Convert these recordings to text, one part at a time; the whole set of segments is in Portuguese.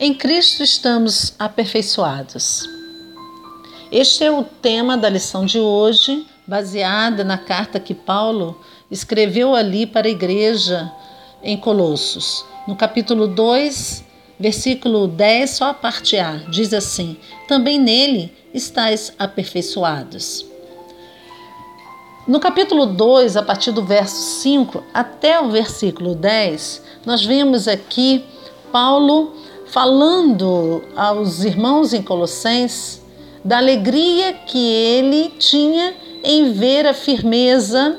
Em Cristo estamos aperfeiçoados. Este é o tema da lição de hoje, baseada na carta que Paulo escreveu ali para a igreja em Colossos. No capítulo 2, versículo 10, só a parte A, diz assim: Também nele estáis aperfeiçoados. No capítulo 2, a partir do verso 5 até o versículo 10, nós vemos aqui Paulo falando aos irmãos em Colossenses da alegria que ele tinha em ver a firmeza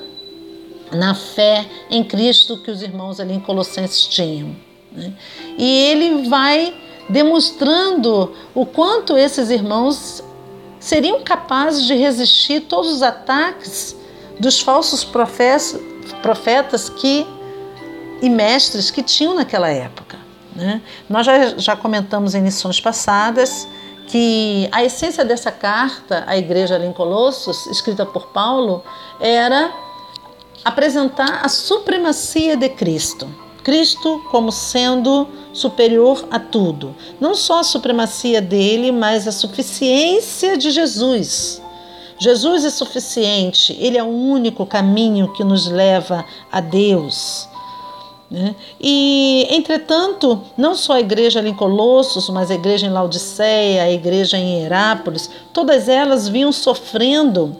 na fé em Cristo que os irmãos ali em Colossenses tinham. Né? E ele vai demonstrando o quanto esses irmãos seriam capazes de resistir todos os ataques dos falsos profetas que e mestres que tinham naquela época. Né? Nós já, já comentamos em lições passadas que a essência dessa carta à igreja em Colossos, escrita por Paulo, era apresentar a supremacia de Cristo. Cristo como sendo superior a tudo. Não só a supremacia dele, mas a suficiência de Jesus. Jesus é suficiente, ele é o único caminho que nos leva a Deus. Né? E, entretanto, não só a igreja ali em Colossos, mas a igreja em Laodiceia, a igreja em Herápolis, todas elas vinham sofrendo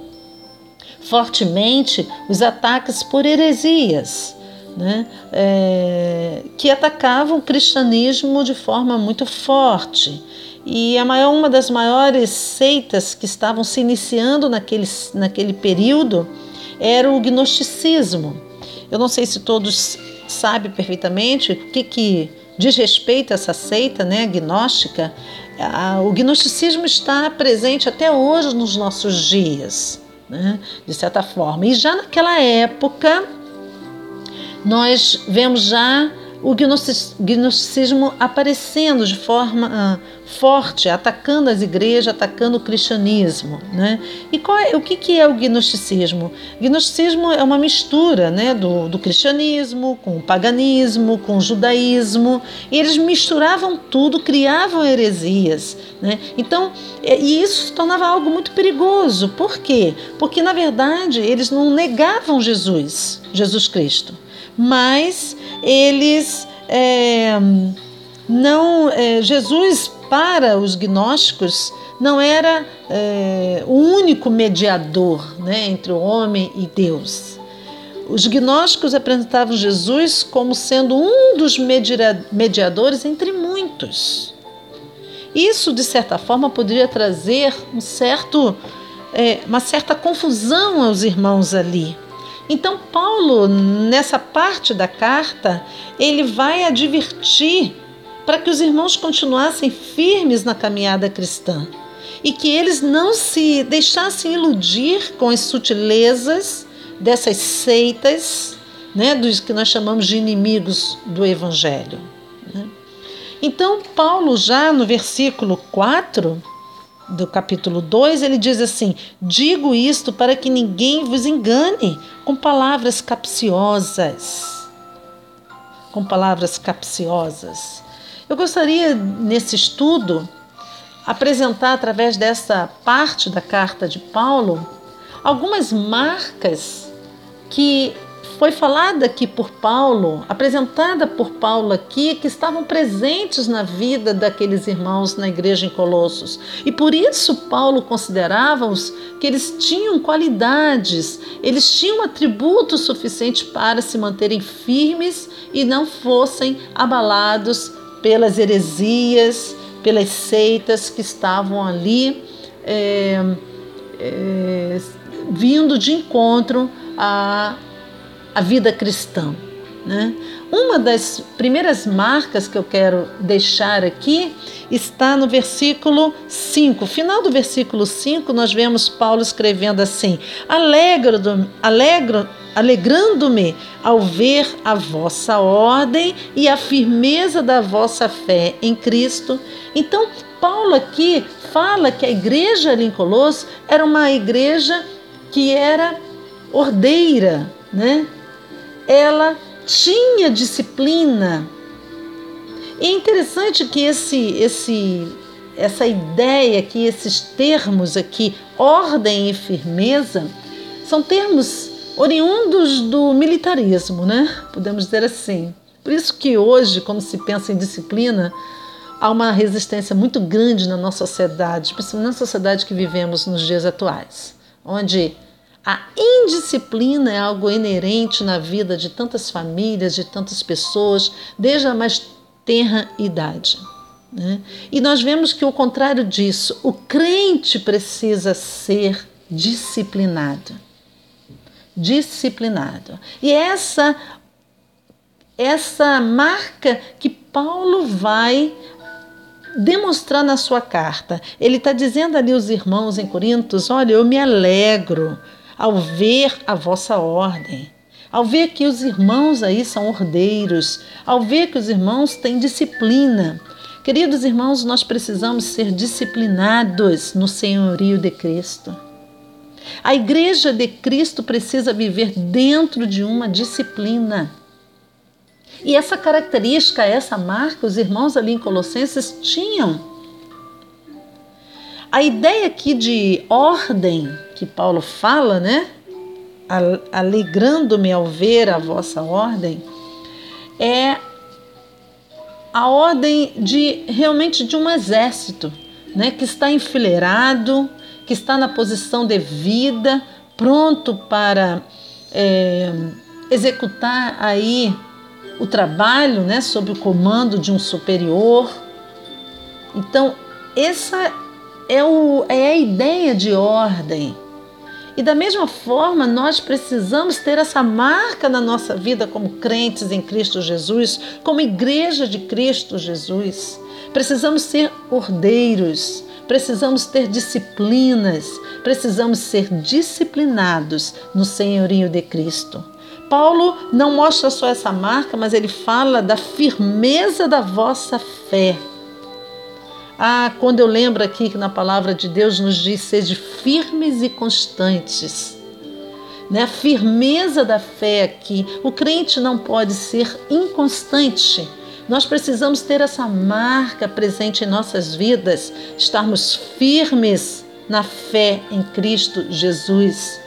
fortemente os ataques por heresias. Né? É, que atacavam o cristianismo de forma muito forte. E a maior, uma das maiores seitas que estavam se iniciando naquele, naquele período era o gnosticismo. Eu não sei se todos sabe perfeitamente o que, que diz respeito a essa seita né, gnóstica, o gnosticismo está presente até hoje nos nossos dias, né, de certa forma. E já naquela época, nós vemos já o gnosticismo aparecendo de forma ah, forte, atacando as igrejas, atacando o cristianismo. Né? E é, o que, que é o gnosticismo? O gnosticismo é uma mistura né, do, do cristianismo com o paganismo, com o judaísmo, e eles misturavam tudo, criavam heresias. Né? Então, é, e isso se tornava algo muito perigoso. Por quê? Porque, na verdade, eles não negavam Jesus, Jesus Cristo, mas eles é, não. É, Jesus, para os gnósticos, não era é, o único mediador né, entre o homem e Deus. Os gnósticos apresentavam Jesus como sendo um dos mediadores entre muitos. Isso, de certa forma, poderia trazer um certo, é, uma certa confusão aos irmãos ali. Então, Paulo, nessa parte da carta, ele vai advertir para que os irmãos continuassem firmes na caminhada cristã e que eles não se deixassem iludir com as sutilezas dessas seitas, né, dos que nós chamamos de inimigos do Evangelho. Né? Então, Paulo, já no versículo 4, do capítulo 2, ele diz assim: Digo isto para que ninguém vos engane com palavras capciosas. Com palavras capciosas. Eu gostaria, nesse estudo, apresentar através dessa parte da carta de Paulo algumas marcas que foi falada aqui por Paulo, apresentada por Paulo aqui, que estavam presentes na vida daqueles irmãos na igreja em Colossos. E por isso Paulo considerava-os que eles tinham qualidades, eles tinham atributos suficientes para se manterem firmes e não fossem abalados pelas heresias, pelas seitas que estavam ali é, é, vindo de encontro a a vida cristã. Né? Uma das primeiras marcas que eu quero deixar aqui está no versículo 5. Final do versículo 5, nós vemos Paulo escrevendo assim: Alegro, alegro, alegrando-me ao ver a vossa ordem e a firmeza da vossa fé em Cristo. Então, Paulo aqui fala que a igreja ali em Colosso era uma igreja que era ordeira, né? Ela tinha disciplina E é interessante que esse, esse, essa ideia, que esses termos aqui, ordem e firmeza, são termos oriundos do militarismo, né? Podemos dizer assim. Por isso que hoje, quando se pensa em disciplina, há uma resistência muito grande na nossa sociedade, principalmente na sociedade que vivemos nos dias atuais, onde a indisciplina é algo inerente na vida de tantas famílias, de tantas pessoas, desde a mais tenra idade. Né? E nós vemos que o contrário disso, o crente precisa ser disciplinado. Disciplinado. E essa essa marca que Paulo vai demonstrar na sua carta. Ele está dizendo ali aos irmãos em Corintos: olha, eu me alegro ao ver a vossa ordem, ao ver que os irmãos aí são ordeiros, ao ver que os irmãos têm disciplina. Queridos irmãos, nós precisamos ser disciplinados no senhorio de Cristo. A igreja de Cristo precisa viver dentro de uma disciplina. E essa característica, essa marca, os irmãos ali em Colossenses tinham. A ideia aqui de ordem que Paulo fala, né? Alegrando-me ao ver a vossa ordem, é a ordem de realmente de um exército, né? Que está enfileirado, que está na posição devida, pronto para é, executar aí o trabalho né, sob o comando de um superior. Então, essa é, o, é a ideia de ordem. E da mesma forma, nós precisamos ter essa marca na nossa vida como crentes em Cristo Jesus, como igreja de Cristo Jesus. Precisamos ser ordeiros, precisamos ter disciplinas, precisamos ser disciplinados no senhorio de Cristo. Paulo não mostra só essa marca, mas ele fala da firmeza da vossa fé. Ah, quando eu lembro aqui que na palavra de Deus nos diz: sede firmes e constantes. Né? A firmeza da fé aqui. O crente não pode ser inconstante. Nós precisamos ter essa marca presente em nossas vidas, estarmos firmes na fé em Cristo Jesus.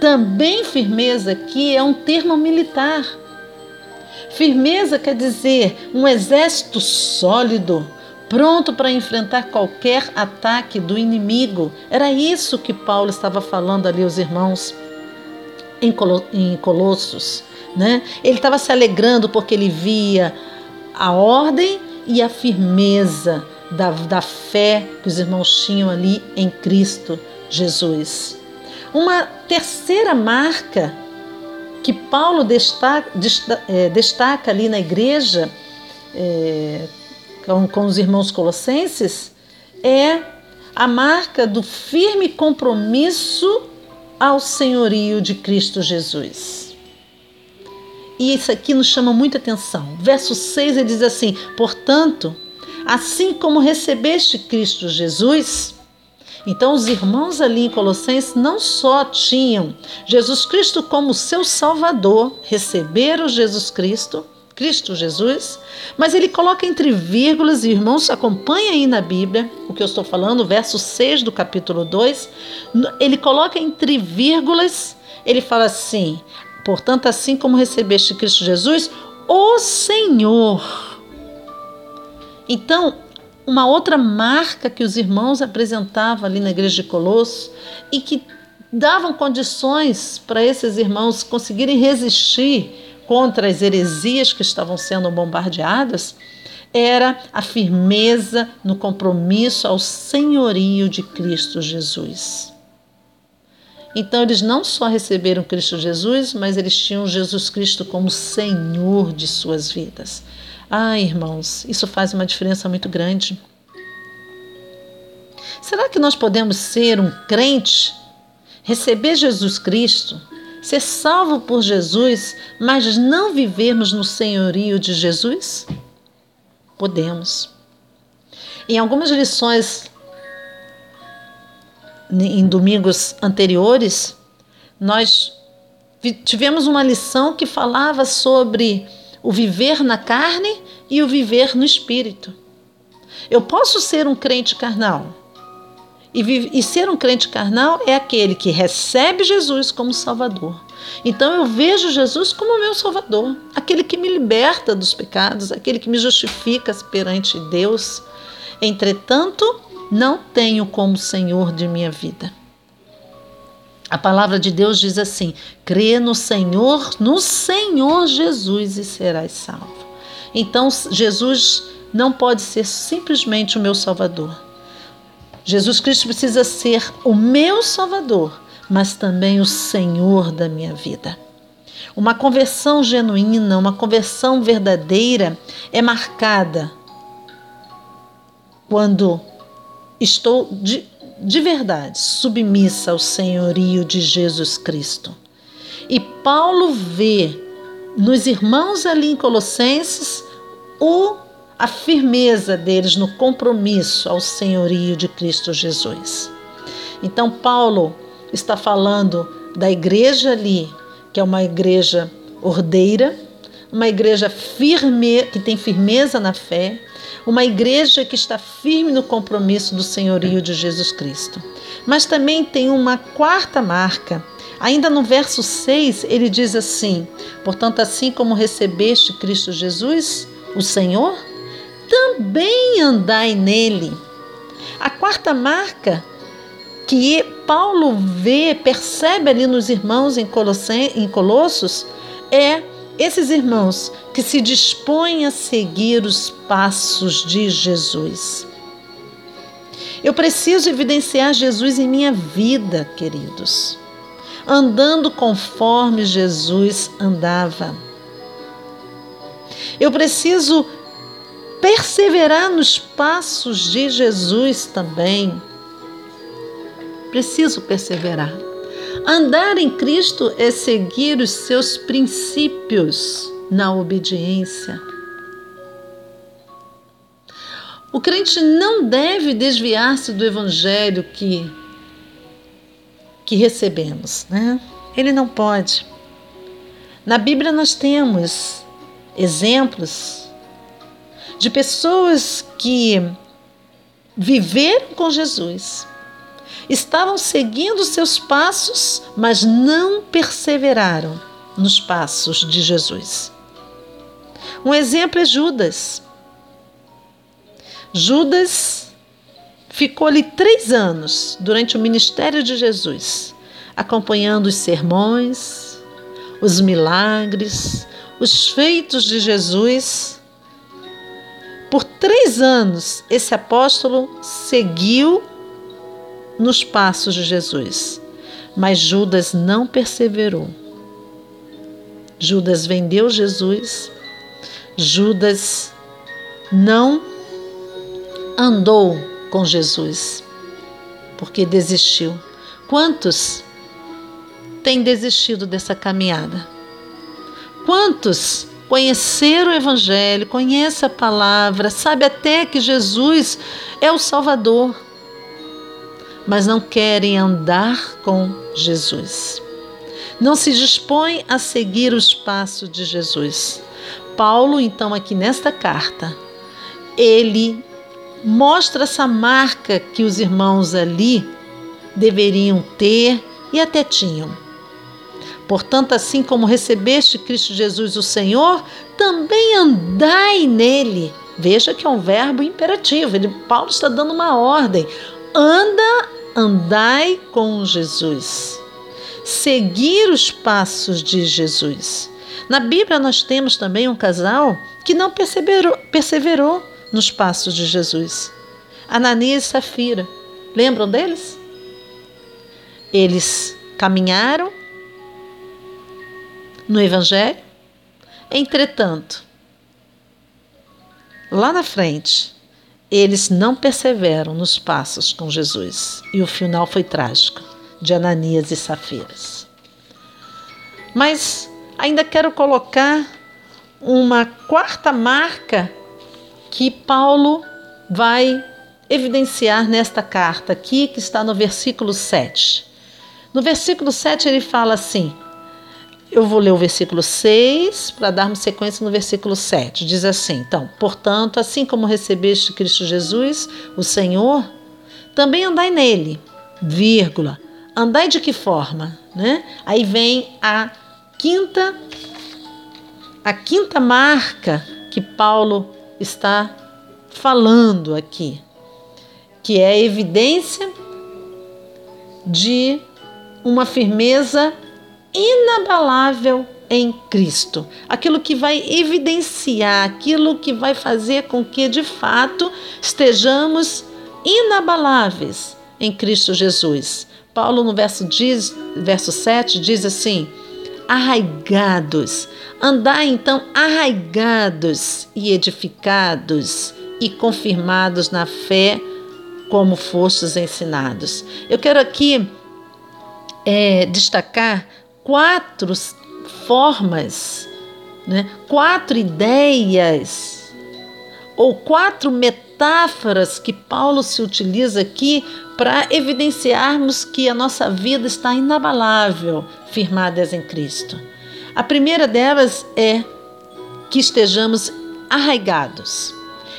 Também firmeza aqui é um termo militar. Firmeza quer dizer um exército sólido, pronto para enfrentar qualquer ataque do inimigo. Era isso que Paulo estava falando ali aos irmãos em Colossos. Né? Ele estava se alegrando porque ele via a ordem e a firmeza da, da fé que os irmãos tinham ali em Cristo Jesus. Uma terceira marca que Paulo destaca, é, destaca ali na igreja é, com, com os irmãos colossenses é a marca do firme compromisso ao senhorio de Cristo Jesus. E isso aqui nos chama muita atenção. Verso 6 ele diz assim: Portanto, assim como recebeste Cristo Jesus, então, os irmãos ali em Colossenses não só tinham Jesus Cristo como seu Salvador, receberam Jesus Cristo, Cristo Jesus, mas ele coloca entre vírgulas, e irmãos, acompanha aí na Bíblia o que eu estou falando, verso 6 do capítulo 2, ele coloca entre vírgulas, ele fala assim: portanto, assim como recebeste Cristo Jesus, o Senhor. Então, uma outra marca que os irmãos apresentavam ali na igreja de Colosso e que davam condições para esses irmãos conseguirem resistir contra as heresias que estavam sendo bombardeadas era a firmeza no compromisso ao senhorio de Cristo Jesus. Então eles não só receberam Cristo Jesus, mas eles tinham Jesus Cristo como Senhor de suas vidas. Ah, irmãos, isso faz uma diferença muito grande. Será que nós podemos ser um crente, receber Jesus Cristo, ser salvo por Jesus, mas não vivermos no senhorio de Jesus? Podemos. Em algumas lições em domingos anteriores, nós tivemos uma lição que falava sobre o viver na carne e o viver no espírito. Eu posso ser um crente carnal. E, vive, e ser um crente carnal é aquele que recebe Jesus como Salvador. Então eu vejo Jesus como meu Salvador, aquele que me liberta dos pecados, aquele que me justifica perante Deus. Entretanto, não tenho como Senhor de minha vida. A palavra de Deus diz assim: crê no Senhor, no Senhor Jesus e serás salvo. Então, Jesus não pode ser simplesmente o meu Salvador. Jesus Cristo precisa ser o meu Salvador, mas também o Senhor da minha vida. Uma conversão genuína, uma conversão verdadeira é marcada quando estou de, de verdade submissa ao senhorio de Jesus Cristo. E Paulo vê nos irmãos ali em Colossenses o a firmeza deles no compromisso ao senhorio de Cristo Jesus. Então, Paulo está falando da igreja ali, que é uma igreja ordeira, uma igreja firme, que tem firmeza na fé, uma igreja que está firme no compromisso do senhorio de Jesus Cristo. Mas também tem uma quarta marca. Ainda no verso 6, ele diz assim: Portanto, assim como recebeste Cristo Jesus, o Senhor, também andai nele. A quarta marca que Paulo vê, percebe ali nos irmãos em, em Colossos, é esses irmãos que se dispõem a seguir os passos de Jesus. Eu preciso evidenciar Jesus em minha vida, queridos, andando conforme Jesus andava. Eu preciso perseverar nos passos de Jesus também. Preciso perseverar. Andar em Cristo é seguir os seus princípios na obediência. O crente não deve desviar-se do evangelho que que recebemos, né? Ele não pode. Na Bíblia nós temos exemplos de pessoas que viveram com Jesus, estavam seguindo seus passos, mas não perseveraram nos passos de Jesus. Um exemplo é Judas. Judas ficou ali três anos durante o ministério de Jesus, acompanhando os sermões, os milagres, os feitos de Jesus por três anos, esse apóstolo seguiu nos passos de Jesus, mas Judas não perseverou. Judas vendeu Jesus, Judas não andou com Jesus, porque desistiu. Quantos têm desistido dessa caminhada? Quantos conhecer o Evangelho, conhece a palavra, sabe até que Jesus é o Salvador, mas não querem andar com Jesus. Não se dispõe a seguir os passos de Jesus. Paulo, então, aqui nesta carta, ele mostra essa marca que os irmãos ali deveriam ter e até tinham Portanto, assim como recebeste Cristo Jesus, o Senhor, também andai nele. Veja que é um verbo imperativo. Ele, Paulo está dando uma ordem. Anda, andai com Jesus. Seguir os passos de Jesus. Na Bíblia nós temos também um casal que não perseverou, perseverou nos passos de Jesus. Ananias e Safira. Lembram deles? Eles caminharam no Evangelho. Entretanto, lá na frente, eles não perseveram nos passos com Jesus e o final foi trágico de Ananias e Safiras. Mas ainda quero colocar uma quarta marca que Paulo vai evidenciar nesta carta aqui, que está no versículo 7. No versículo 7 ele fala assim: eu vou ler o versículo 6 para darmos sequência no versículo 7. Diz assim: Então, portanto, assim como recebeste Cristo Jesus, o Senhor, também andai nele, vírgula. Andai de que forma? Né? Aí vem a quinta a quinta marca que Paulo está falando aqui, que é a evidência de uma firmeza inabalável em Cristo. Aquilo que vai evidenciar, aquilo que vai fazer com que de fato estejamos inabaláveis em Cristo Jesus. Paulo, no verso, diz, verso 7, diz assim: arraigados. Andai então arraigados e edificados e confirmados na fé, como fostes ensinados. Eu quero aqui é, destacar quatro formas, né? quatro ideias ou quatro metáforas que Paulo se utiliza aqui para evidenciarmos que a nossa vida está inabalável, firmadas em Cristo. A primeira delas é que estejamos arraigados.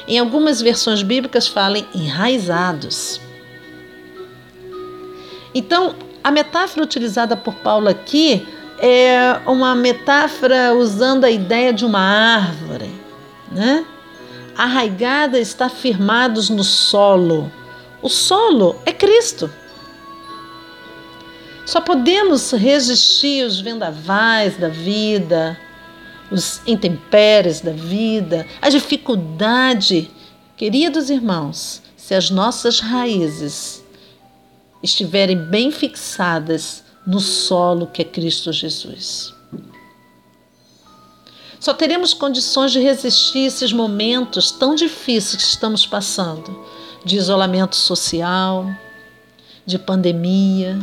Em algumas versões bíblicas falam enraizados. Então, a metáfora utilizada por Paulo aqui é uma metáfora usando a ideia de uma árvore, né? Arraigada está firmados no solo. O solo é Cristo. Só podemos resistir os vendavais da vida, os intempéries da vida, a dificuldade. Queridos irmãos, se as nossas raízes estiverem bem fixadas no solo que é Cristo Jesus. Só teremos condições de resistir esses momentos tão difíceis que estamos passando de isolamento social, de pandemia,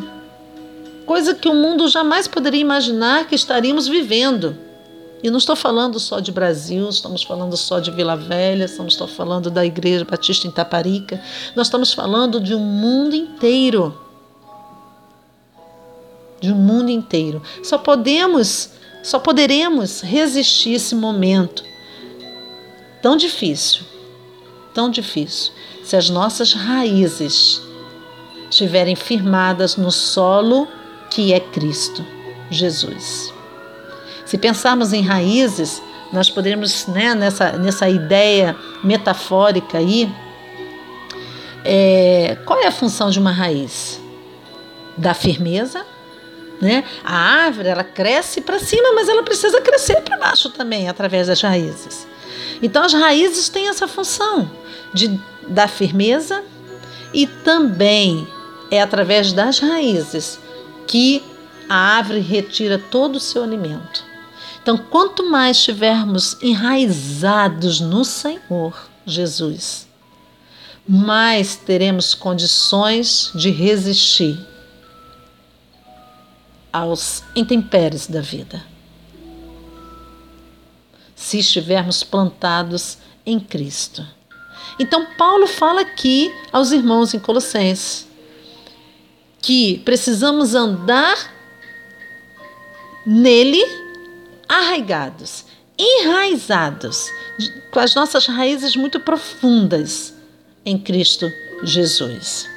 coisa que o mundo jamais poderia imaginar que estaríamos vivendo. E não estou falando só de Brasil, estamos falando só de Vila Velha, estamos falando da Igreja Batista em Taparica, nós estamos falando de um mundo inteiro. De um mundo inteiro. Só podemos, só poderemos resistir esse momento tão difícil, tão difícil, se as nossas raízes estiverem firmadas no solo que é Cristo Jesus. Se pensarmos em raízes, nós podemos, né, nessa, nessa ideia metafórica aí, é, qual é a função de uma raiz? Da firmeza, né? A árvore ela cresce para cima, mas ela precisa crescer para baixo também através das raízes. Então as raízes têm essa função de dar firmeza e também é através das raízes que a árvore retira todo o seu alimento. Então, quanto mais estivermos enraizados no Senhor Jesus, mais teremos condições de resistir aos intempéries da vida. Se estivermos plantados em Cristo. Então, Paulo fala aqui aos irmãos em Colossenses que precisamos andar nele arraigados, enraizados, com as nossas raízes muito profundas em Cristo Jesus.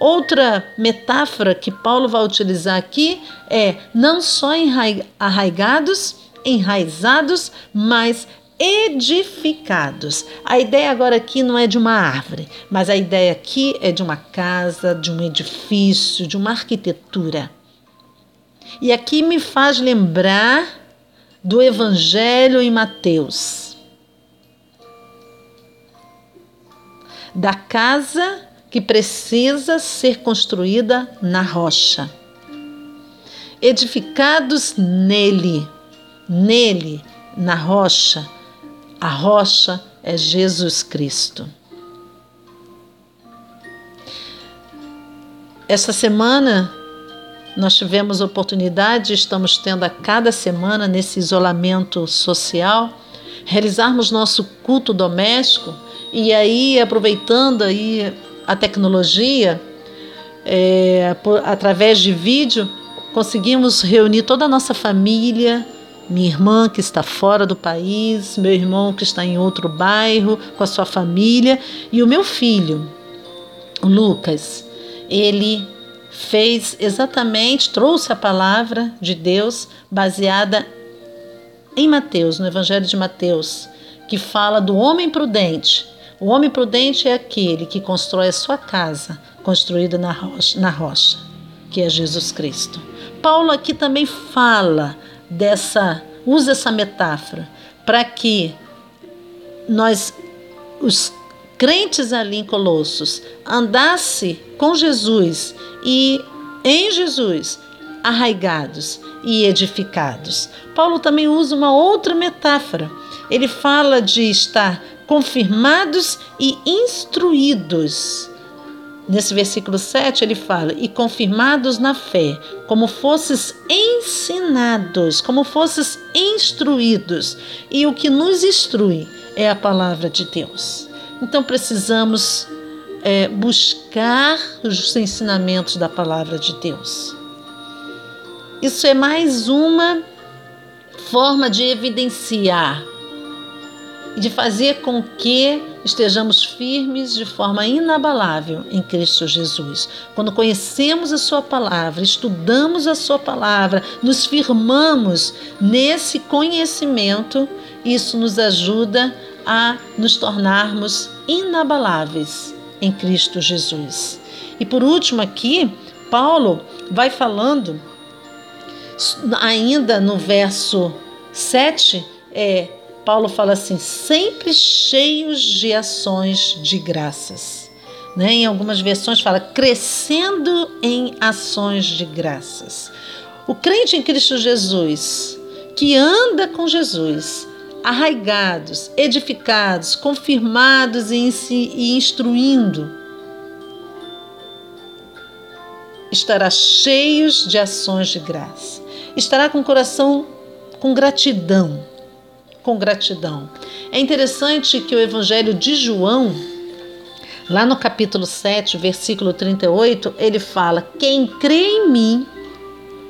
Outra metáfora que Paulo vai utilizar aqui é não só arraigados, enraizados, mas edificados. A ideia agora aqui não é de uma árvore, mas a ideia aqui é de uma casa, de um edifício, de uma arquitetura. E aqui me faz lembrar do Evangelho em Mateus. Da casa que precisa ser construída na rocha. Edificados nele, nele, na rocha. A rocha é Jesus Cristo. Essa semana nós tivemos oportunidade, estamos tendo a cada semana nesse isolamento social, realizarmos nosso culto doméstico e aí aproveitando aí a tecnologia é, por, através de vídeo, conseguimos reunir toda a nossa família, minha irmã que está fora do país, meu irmão que está em outro bairro com a sua família e o meu filho, o Lucas. Ele fez exatamente, trouxe a palavra de Deus baseada em Mateus, no Evangelho de Mateus, que fala do homem prudente. O homem prudente é aquele que constrói a sua casa, construída na rocha, na rocha, que é Jesus Cristo. Paulo aqui também fala dessa, usa essa metáfora para que nós, os crentes ali em Colossos, andasse com Jesus e em Jesus, arraigados e edificados. Paulo também usa uma outra metáfora. Ele fala de estar confirmados e instruídos. Nesse versículo 7 ele fala: e confirmados na fé, como fosses ensinados, como fosses instruídos. E o que nos instrui é a palavra de Deus. Então precisamos é, buscar os ensinamentos da palavra de Deus. Isso é mais uma forma de evidenciar e de fazer com que estejamos firmes de forma inabalável em Cristo Jesus. Quando conhecemos a Sua palavra, estudamos a Sua palavra, nos firmamos nesse conhecimento, isso nos ajuda a nos tornarmos inabaláveis em Cristo Jesus. E por último, aqui, Paulo vai falando ainda no verso 7, é, Paulo fala assim: sempre cheios de ações de graças. Né? Em algumas versões fala crescendo em ações de graças. O crente em Cristo Jesus, que anda com Jesus, arraigados, edificados, confirmados e, e instruindo, estará cheios de ações de graça estará com o coração com gratidão. Com gratidão. É interessante que o Evangelho de João, lá no capítulo 7, versículo 38, ele fala: Quem crê em mim,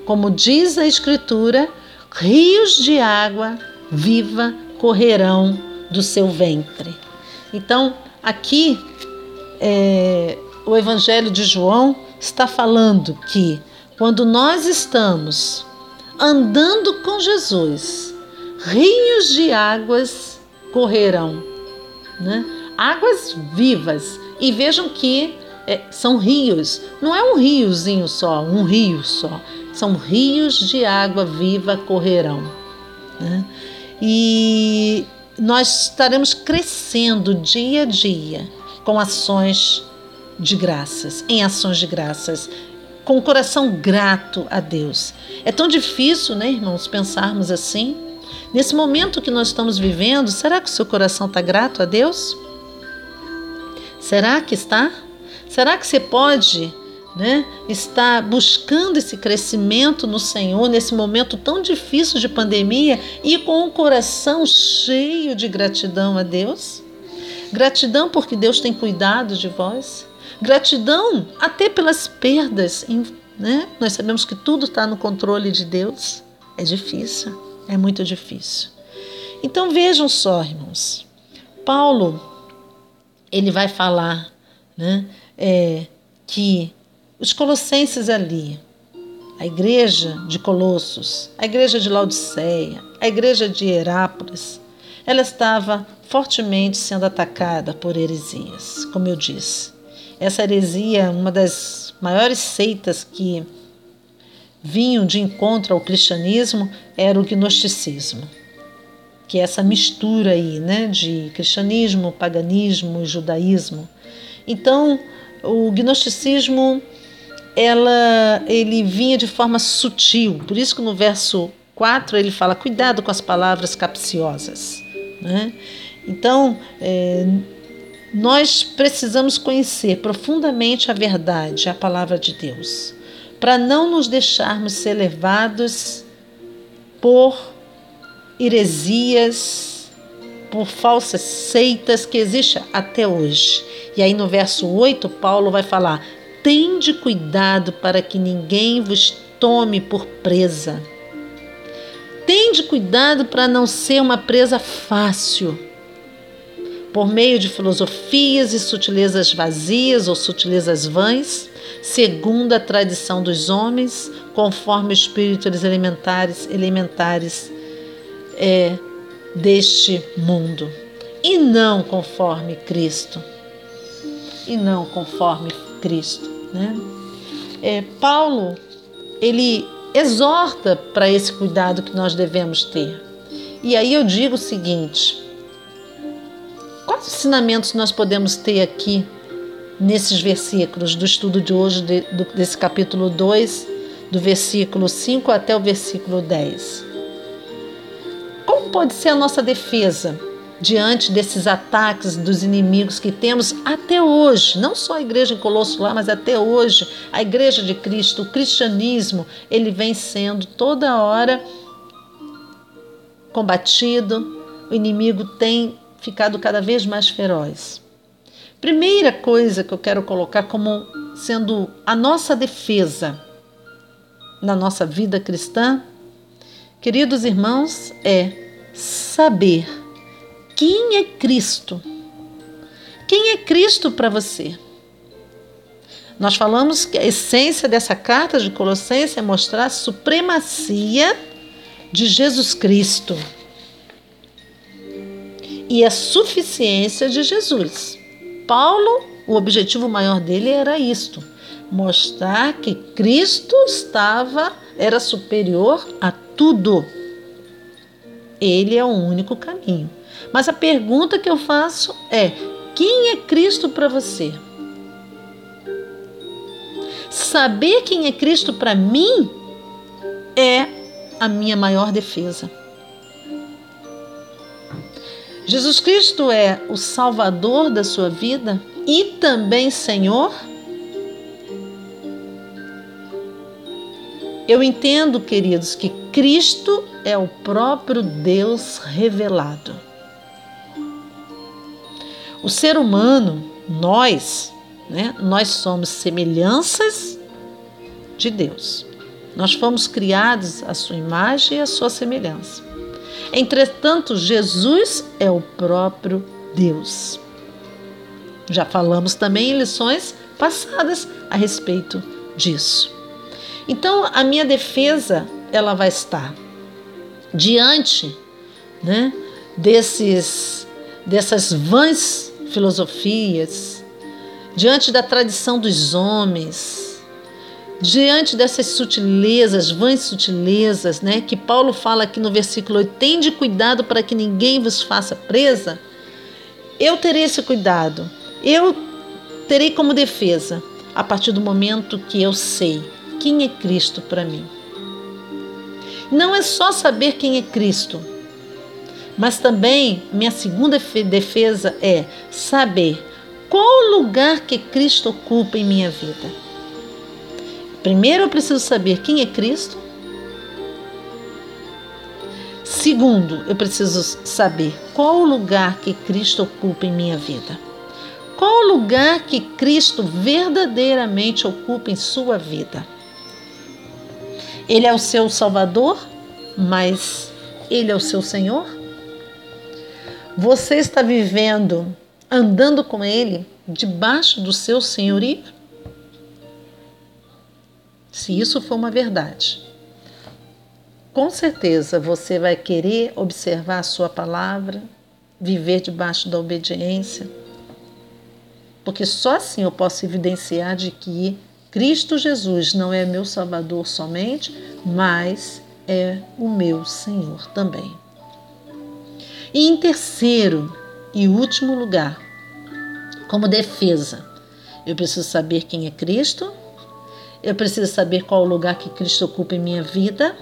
como diz a Escritura, rios de água viva correrão do seu ventre. Então, aqui, é, o Evangelho de João está falando que quando nós estamos andando com Jesus, rios de águas correrão, né? águas vivas. E vejam que é, são rios, não é um riozinho só, um rio só, são rios de água viva correrão. Né? E nós estaremos crescendo dia a dia com ações de graças, em ações de graças com o coração grato a Deus. É tão difícil, né, irmãos, pensarmos assim. Nesse momento que nós estamos vivendo, será que o seu coração está grato a Deus? Será que está? Será que você pode né, estar buscando esse crescimento no Senhor nesse momento tão difícil de pandemia e com o coração cheio de gratidão a Deus? Gratidão porque Deus tem cuidado de vós. Gratidão até pelas perdas, né? Nós sabemos que tudo está no controle de Deus. É difícil, é muito difícil. Então vejam só, irmãos. Paulo, ele vai falar, né? É, que os colossenses ali, a igreja de Colossos, a igreja de Laodiceia, a igreja de Herápolis, ela estava fortemente sendo atacada por heresias, como eu disse. Essa heresia, uma das maiores seitas que vinham de encontro ao cristianismo, era o gnosticismo, que é essa mistura aí, né, de cristianismo, paganismo e judaísmo. Então, o gnosticismo ela, ele vinha de forma sutil, por isso que no verso 4 ele fala: cuidado com as palavras capciosas. Né? Então, é, nós precisamos conhecer profundamente a verdade, a palavra de Deus, para não nos deixarmos ser levados por heresias, por falsas seitas que existem até hoje. E aí no verso 8, Paulo vai falar: Tende cuidado para que ninguém vos tome por presa. Tende cuidado para não ser uma presa fácil. Por meio de filosofias e sutilezas vazias ou sutilezas vãs, segundo a tradição dos homens, conforme espíritos elementares, elementares é, deste mundo, e não conforme Cristo. E não conforme Cristo, né? É, Paulo ele exorta para esse cuidado que nós devemos ter. E aí eu digo o seguinte: quais ensinamentos nós podemos ter aqui nesses versículos do estudo de hoje, de, do, desse capítulo 2, do versículo 5 até o versículo 10. Como pode ser a nossa defesa diante desses ataques dos inimigos que temos até hoje? Não só a igreja em Colosso lá, mas até hoje, a igreja de Cristo, o cristianismo, ele vem sendo toda hora combatido, o inimigo tem ficado cada vez mais feroz. Primeira coisa que eu quero colocar como sendo a nossa defesa na nossa vida cristã, queridos irmãos, é saber quem é Cristo. Quem é Cristo para você? Nós falamos que a essência dessa carta de Colossenses é mostrar a supremacia de Jesus Cristo e a suficiência de Jesus. Paulo, o objetivo maior dele era isto: mostrar que Cristo estava era superior a tudo. Ele é o único caminho. Mas a pergunta que eu faço é: quem é Cristo para você? Saber quem é Cristo para mim é a minha maior defesa. Jesus Cristo é o Salvador da sua vida e também Senhor? Eu entendo, queridos, que Cristo é o próprio Deus revelado. O ser humano, nós, né, nós somos semelhanças de Deus. Nós fomos criados à sua imagem e à sua semelhança. Entretanto, Jesus é o próprio Deus. Já falamos também em lições passadas a respeito disso. Então, a minha defesa ela vai estar diante, né, desses dessas vãs filosofias, diante da tradição dos homens, diante dessas sutilezas, vãs sutilezas, né, que Paulo fala aqui no versículo 8, tende cuidado para que ninguém vos faça presa, eu terei esse cuidado, eu terei como defesa, a partir do momento que eu sei quem é Cristo para mim. Não é só saber quem é Cristo, mas também minha segunda defesa é saber qual o lugar que Cristo ocupa em minha vida. Primeiro eu preciso saber quem é Cristo. Segundo, eu preciso saber qual o lugar que Cristo ocupa em minha vida. Qual o lugar que Cristo verdadeiramente ocupa em sua vida? Ele é o seu Salvador, mas Ele é o seu Senhor? Você está vivendo, andando com Ele, debaixo do seu senhorio? Se isso for uma verdade. Com certeza você vai querer observar a sua palavra, viver debaixo da obediência, porque só assim eu posso evidenciar de que Cristo Jesus não é meu Salvador somente, mas é o meu Senhor também. E em terceiro e último lugar, como defesa, eu preciso saber quem é Cristo eu preciso saber qual o lugar que Cristo ocupa em minha vida.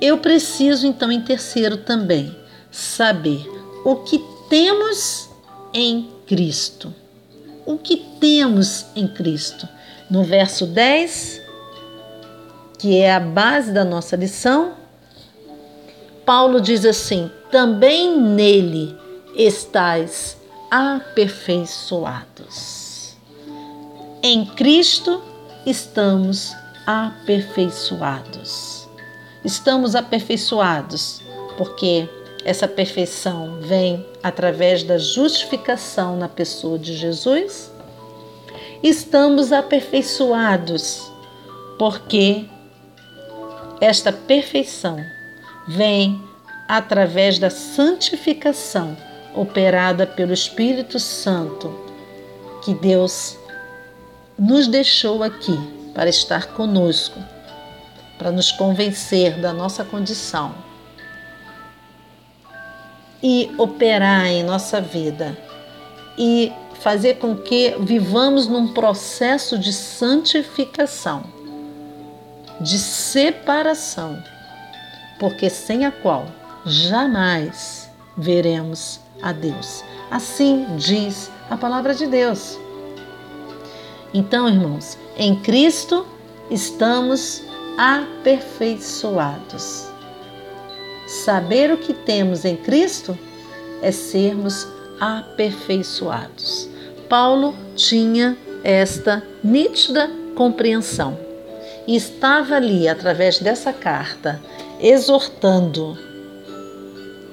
Eu preciso, então, em terceiro também, saber o que temos em Cristo. O que temos em Cristo. No verso 10, que é a base da nossa lição, Paulo diz assim: também nele estais aperfeiçoados. Em Cristo estamos aperfeiçoados. Estamos aperfeiçoados porque essa perfeição vem através da justificação na pessoa de Jesus. Estamos aperfeiçoados porque esta perfeição vem através da santificação operada pelo Espírito Santo que Deus nos deixou aqui para estar conosco, para nos convencer da nossa condição e operar em nossa vida e fazer com que vivamos num processo de santificação, de separação, porque sem a qual jamais veremos a Deus. Assim diz a palavra de Deus. Então, irmãos, em Cristo estamos aperfeiçoados. Saber o que temos em Cristo é sermos aperfeiçoados. Paulo tinha esta nítida compreensão e estava ali, através dessa carta, exortando,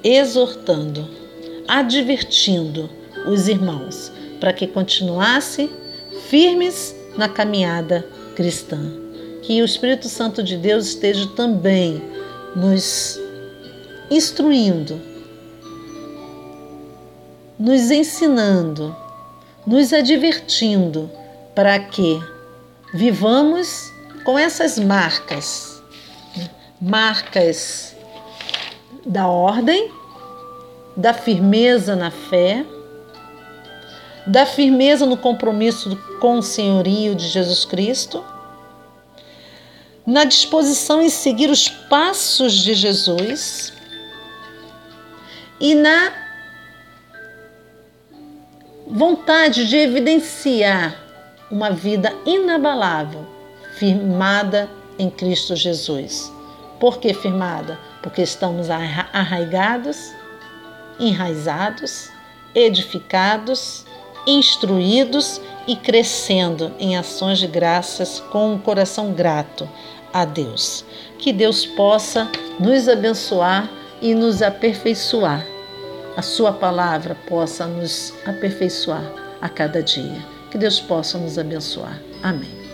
exortando, advertindo os irmãos para que continuasse firmes na caminhada cristã. Que o Espírito Santo de Deus esteja também nos instruindo, nos ensinando, nos advertindo para que vivamos com essas marcas, marcas da ordem, da firmeza na fé, da firmeza no compromisso com o senhorio de Jesus Cristo, na disposição em seguir os passos de Jesus e na vontade de evidenciar uma vida inabalável, firmada em Cristo Jesus. Por que firmada? Porque estamos arraigados, enraizados, edificados, instruídos e crescendo em ações de graças com um coração grato a Deus. Que Deus possa nos abençoar e nos aperfeiçoar. A Sua palavra possa nos aperfeiçoar a cada dia. Que Deus possa nos abençoar. Amém.